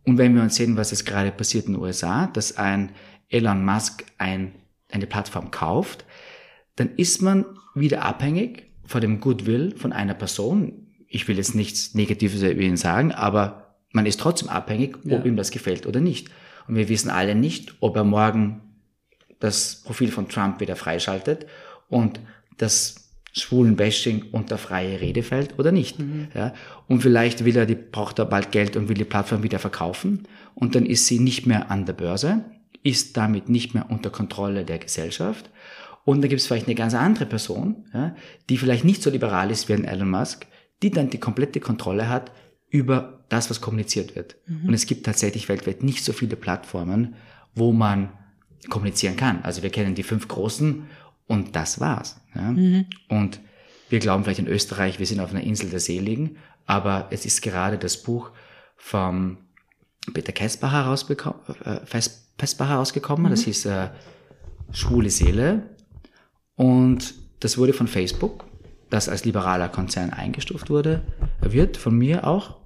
Und wenn wir uns sehen, was jetzt gerade passiert in den USA, dass ein Elon Musk ein, eine Plattform kauft, dann ist man wieder abhängig von dem Goodwill von einer Person. Ich will jetzt nichts Negatives über ihn sagen, aber man ist trotzdem abhängig, ob ja. ihm das gefällt oder nicht. Und wir wissen alle nicht, ob er morgen das Profil von Trump wieder freischaltet und das schwulen Bashing unter freie Rede fällt oder nicht. Mhm. Ja, und vielleicht will er die, braucht er bald Geld und will die Plattform wieder verkaufen und dann ist sie nicht mehr an der Börse, ist damit nicht mehr unter Kontrolle der Gesellschaft. Und dann gibt es vielleicht eine ganz andere Person, ja, die vielleicht nicht so liberal ist wie ein Elon Musk, die dann die komplette Kontrolle hat über das, was kommuniziert wird. Mhm. Und es gibt tatsächlich weltweit nicht so viele Plattformen, wo man kommunizieren kann. Also wir kennen die fünf großen und das war's. Ja? Mhm. Und wir glauben vielleicht in Österreich, wir sind auf einer Insel der Seligen, aber es ist gerade das Buch vom Peter Kessbacher rausgekommen, äh, Festbacher rausgekommen, mhm. das hieß äh, Schwule Seele. Und das wurde von Facebook, das als liberaler Konzern eingestuft wurde, wird von mir auch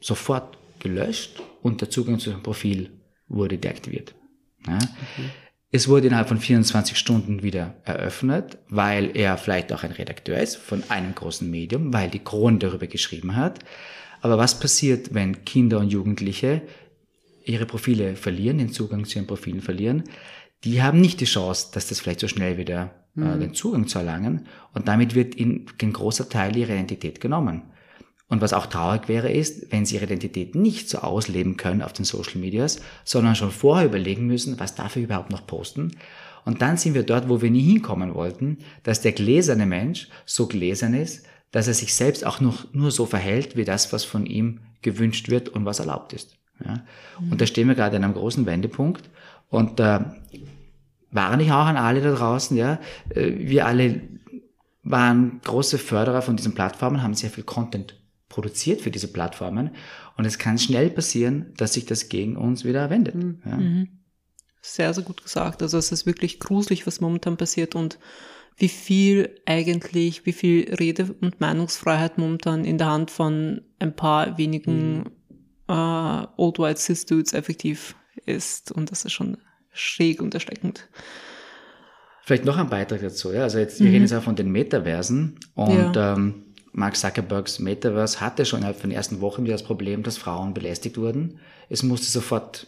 sofort gelöscht und der Zugang zu dem Profil wurde deaktiviert. Ja? Okay. Es wurde innerhalb von 24 Stunden wieder eröffnet, weil er vielleicht auch ein Redakteur ist von einem großen Medium, weil die Krone darüber geschrieben hat. Aber was passiert, wenn Kinder und Jugendliche ihre Profile verlieren, den Zugang zu ihren Profilen verlieren? Die haben nicht die Chance, dass das vielleicht so schnell wieder mhm. den Zugang zu erlangen. Und damit wird ihnen ein großer Teil ihrer Identität genommen. Und was auch traurig wäre, ist, wenn sie ihre Identität nicht so ausleben können auf den Social Medias, sondern schon vorher überlegen müssen, was darf ich überhaupt noch posten. Und dann sind wir dort, wo wir nie hinkommen wollten, dass der gläserne Mensch so gläsern ist, dass er sich selbst auch noch nur so verhält, wie das, was von ihm gewünscht wird und was erlaubt ist. Ja? Mhm. Und da stehen wir gerade an einem großen Wendepunkt. Und äh, warne ich auch an alle da draußen, ja, äh, wir alle waren große Förderer von diesen Plattformen, haben sehr viel Content produziert für diese Plattformen. Und es kann schnell passieren, dass sich das gegen uns wieder wendet. Mhm. Ja. Mhm. Sehr, sehr gut gesagt. Also es ist wirklich gruselig, was momentan passiert und wie viel eigentlich, wie viel Rede- und Meinungsfreiheit momentan in der Hand von ein paar wenigen mhm. äh, Old White Cis Dudes effektiv ist. Und das ist schon schräg und erschreckend. Vielleicht noch ein Beitrag dazu. Ja? Also jetzt, wir mhm. reden jetzt auch von den Metaversen und ja. ähm, Mark Zuckerbergs Metaverse hatte schon innerhalb von den ersten Wochen wieder das Problem, dass Frauen belästigt wurden. Es musste sofort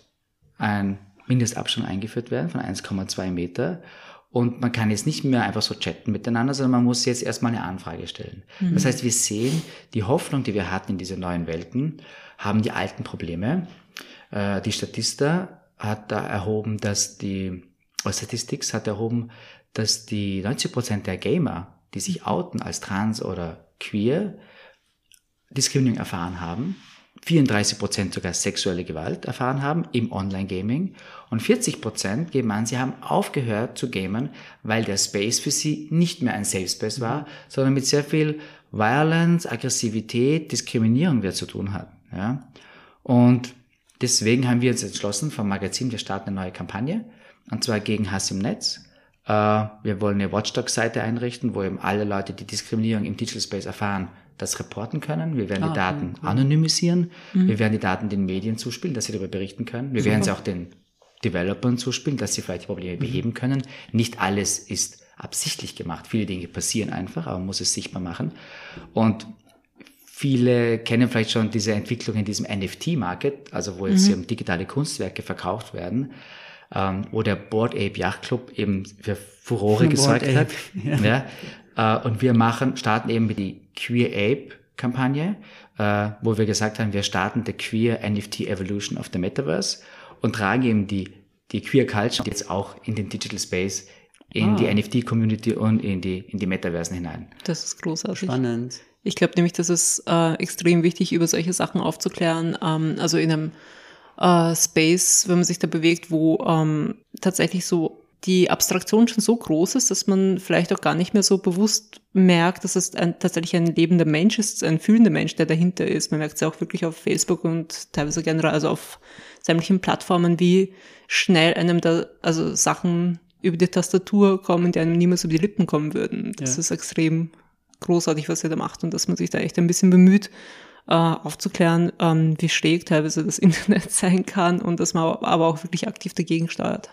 ein Mindestabstand eingeführt werden von 1,2 Meter. Und man kann jetzt nicht mehr einfach so chatten miteinander, sondern man muss jetzt erstmal eine Anfrage stellen. Mhm. Das heißt, wir sehen, die Hoffnung, die wir hatten in diese neuen Welten, haben die alten Probleme. Äh, die Statista hat da erhoben, dass die, oder Statistics hat erhoben, dass die 90 Prozent der Gamer, die sich outen als trans oder queer Diskriminierung erfahren haben, 34 Prozent sogar sexuelle Gewalt erfahren haben im Online-Gaming und 40 Prozent geben an, sie haben aufgehört zu gamen, weil der Space für sie nicht mehr ein Safe Space war, sondern mit sehr viel Violence, Aggressivität, Diskriminierung wieder zu tun hat. Ja? Und deswegen haben wir uns entschlossen vom Magazin, wir starten eine neue Kampagne und zwar gegen Hass im Netz. Äh, wir wollen eine Watchdog-Seite einrichten, wo eben alle Leute, die Diskriminierung im Digital Space erfahren, das reporten können. Wir werden Ah, die Daten cool. anonymisieren. Wir werden die Daten den Medien zuspielen, dass sie darüber berichten können. Wir werden sie auch den Developern zuspielen, dass sie vielleicht Probleme beheben können. Nicht alles ist absichtlich gemacht. Viele Dinge passieren einfach, aber man muss es sichtbar machen. Und viele kennen vielleicht schon diese Entwicklung in diesem NFT-Market, also wo jetzt eben digitale Kunstwerke verkauft werden, ähm, wo der Board Ape Yacht Club eben für Furore Bored gesorgt Ape, hat. Ja. Äh, und wir machen, starten eben mit die Queer Ape Kampagne, äh, wo wir gesagt haben, wir starten the Queer NFT Evolution of the Metaverse und tragen eben die, die Queer Culture jetzt auch in den Digital Space, in Ah. die NFT Community und in die, in die Metaversen hinein. Das ist großartig. Spannend. Ich glaube nämlich, das ist äh, extrem wichtig, über solche Sachen aufzuklären. Ähm, also in einem äh, Space, wenn man sich da bewegt, wo ähm, tatsächlich so die Abstraktion schon so groß ist, dass man vielleicht auch gar nicht mehr so bewusst merkt, dass es ein, tatsächlich ein lebender Mensch ist, ein fühlender Mensch, der dahinter ist. Man merkt es ja auch wirklich auf Facebook und teilweise generell, also auf sämtlichen Plattformen, wie schnell einem da, also Sachen über die Tastatur kommen, die einem niemals über die Lippen kommen würden. Das Ja. ist extrem großartig, was ihr da macht und dass man sich da echt ein bisschen bemüht, äh, aufzuklären, ähm, wie schräg teilweise das Internet sein kann und dass man aber auch wirklich aktiv dagegen steuert.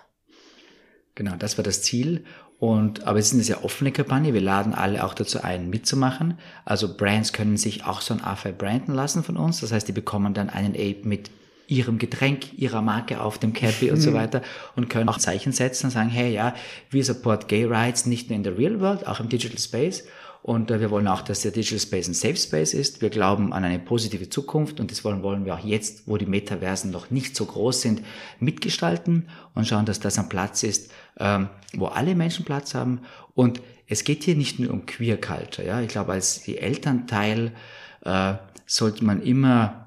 Genau, das war das Ziel. Und, aber es ist eine sehr offene Kampagne. Wir laden alle auch dazu ein, mitzumachen. Also Brands können sich auch so ein AFI branden lassen von uns. Das heißt, die bekommen dann einen Ape mit ihrem Getränk, ihrer Marke auf dem Cappy und so weiter und können auch Zeichen setzen und sagen, hey, ja, wir support Gay Rights nicht nur in der Real World, auch im Digital Space. Und äh, wir wollen auch, dass der Digital Space ein Safe Space ist. Wir glauben an eine positive Zukunft und das wollen, wollen wir auch jetzt, wo die Metaversen noch nicht so groß sind, mitgestalten und schauen, dass das ein Platz ist, ähm, wo alle Menschen Platz haben. Und es geht hier nicht nur um Queer Culture. Ja? Ich glaube, als die Elternteil äh, sollte man immer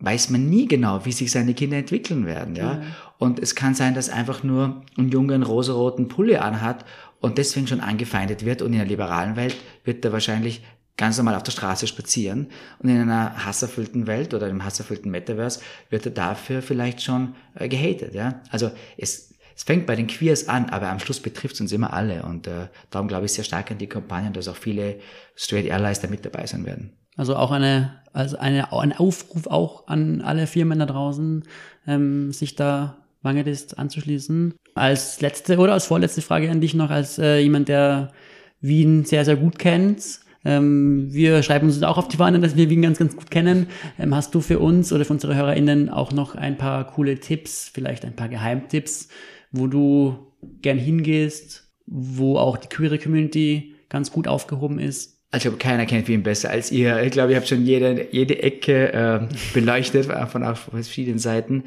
weiß man nie genau, wie sich seine Kinder entwickeln werden, ja. Und es kann sein, dass einfach nur ein Junge einen rosaroten Pulli anhat und deswegen schon angefeindet wird und in der liberalen Welt wird er wahrscheinlich ganz normal auf der Straße spazieren und in einer hasserfüllten Welt oder einem hasserfüllten Metaverse wird er dafür vielleicht schon äh, gehatet, ja. Also es, es fängt bei den Queers an, aber am Schluss betrifft es uns immer alle und äh, darum glaube ich sehr stark an die Kampagne, dass auch viele Straight Allies da mit dabei sein werden. Also auch eine, also eine, ein Aufruf auch an alle Firmen da draußen, ähm, sich da Wangerist anzuschließen. Als letzte oder als vorletzte Frage an dich noch, als äh, jemand, der Wien sehr, sehr gut kennt. Ähm, wir schreiben uns auch auf die Fahne, dass wir Wien ganz, ganz gut kennen. Ähm, hast du für uns oder für unsere HörerInnen auch noch ein paar coole Tipps, vielleicht ein paar Geheimtipps, wo du gern hingehst, wo auch die queere Community ganz gut aufgehoben ist? Also ich glaube, keiner kennt Wien besser als ihr. Ich glaube, ich habe schon jede, jede Ecke äh, beleuchtet von, von verschiedenen Seiten.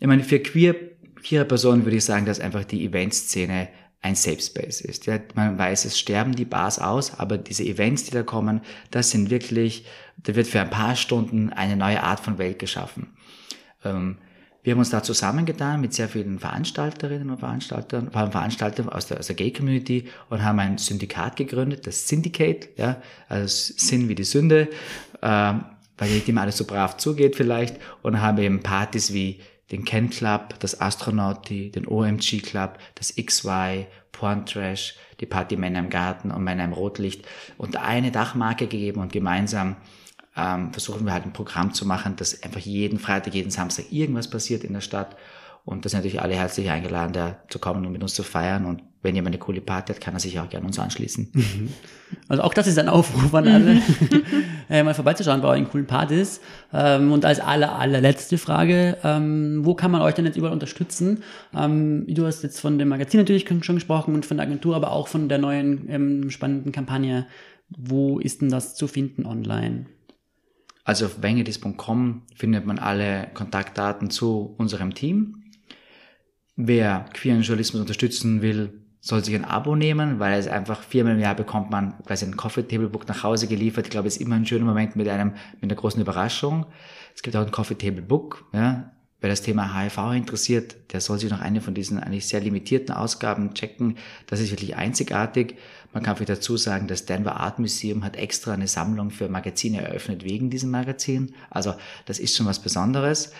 Ich meine, für queer, queere Personen würde ich sagen, dass einfach die Eventszene ein Safe Space ist. Ja, man weiß, es sterben die Bars aus, aber diese Events, die da kommen, das sind wirklich, da wird für ein paar Stunden eine neue Art von Welt geschaffen. Ähm, wir haben uns da zusammengetan mit sehr vielen Veranstalterinnen und Veranstaltern, vor allem Veranstaltern aus der, aus der Gay-Community und haben ein Syndikat gegründet, das Syndicate, ja, also Sinn wie die Sünde, ähm, weil nicht immer alles so brav zugeht vielleicht und haben eben Partys wie den Ken Club, das Astronauti, den OMG Club, das XY, Porn Trash, die Party Männer im Garten und Männer im Rotlicht unter eine Dachmarke gegeben und gemeinsam ähm, versuchen wir halt ein Programm zu machen, dass einfach jeden Freitag, jeden Samstag irgendwas passiert in der Stadt. Und das sind natürlich alle herzlich eingeladen, da zu kommen und mit uns zu feiern. Und wenn jemand eine coole Party hat, kann er sich auch gerne uns anschließen. Also auch das ist ein Aufruf an alle, äh, mal vorbeizuschauen bei euren coolen Partys. Ähm, und als aller, allerletzte Frage, ähm, wo kann man euch denn jetzt überall unterstützen? Ähm, du hast jetzt von dem Magazin natürlich schon gesprochen und von der Agentur, aber auch von der neuen spannenden Kampagne. Wo ist denn das zu finden online? Also auf wengedis.com findet man alle Kontaktdaten zu unserem Team. Wer queeren Journalismus unterstützen will, soll sich ein Abo nehmen, weil es einfach viermal im Jahr bekommt man quasi ein Coffee Table Book nach Hause geliefert. Ich glaube, es ist immer ein schöner Moment mit einem, mit einer großen Überraschung. Es gibt auch ein Coffee Table Book, ja. Wer das Thema HIV interessiert, der soll sich noch eine von diesen eigentlich sehr limitierten Ausgaben checken. Das ist wirklich einzigartig. Man kann vielleicht dazu sagen, das Denver Art Museum hat extra eine Sammlung für Magazine eröffnet wegen diesem Magazin. Also das ist schon was Besonderes.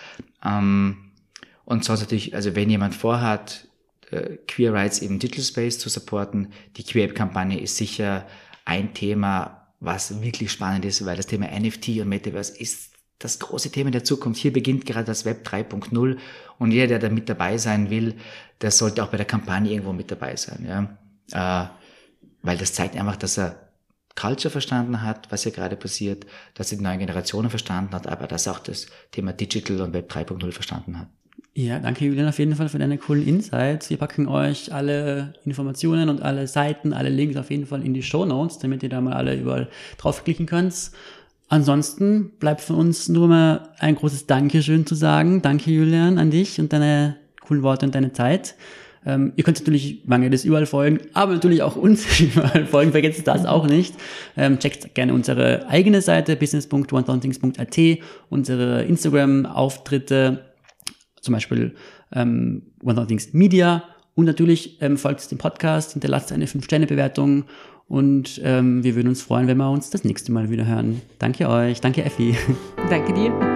Ähm, und sonst natürlich, also wenn jemand vorhat, äh, Queer Rights im Digital Space zu supporten, die Queer Ape Kampagne ist sicher ein Thema, was wirklich spannend ist, weil das Thema NFT und Metaverse ist das große Thema der Zukunft. Hier beginnt gerade das Web 3.0 und jeder, der da mit dabei sein will, der sollte auch bei der Kampagne irgendwo mit dabei sein. Ja? Äh, weil das zeigt einfach, dass er Culture verstanden hat, was hier gerade passiert, dass er die neuen Generationen verstanden hat, aber dass er auch das Thema Digital und Web 3.0 verstanden hat. Ja, danke Julian auf jeden Fall für deine coolen Insights. Wir packen euch alle Informationen und alle Seiten, alle Links auf jeden Fall in die Show Notes, damit ihr da mal alle überall draufklicken könnt. Ansonsten bleibt für uns nur mal ein großes Dankeschön zu sagen. Danke Julian an dich und deine coolen Worte und deine Zeit. Ähm, ihr könnt natürlich das überall folgen, aber natürlich auch uns überall folgen. Vergesst das auch nicht. Ähm, checkt gerne unsere eigene Seite business.onething's.at, unsere Instagram-Auftritte, zum Beispiel ähm, One Things Media und natürlich ähm, folgt dem Podcast, hinterlasst eine 5-Sterne-Bewertung und ähm, wir würden uns freuen, wenn wir uns das nächste Mal wieder hören. Danke euch, danke Effi. Danke dir.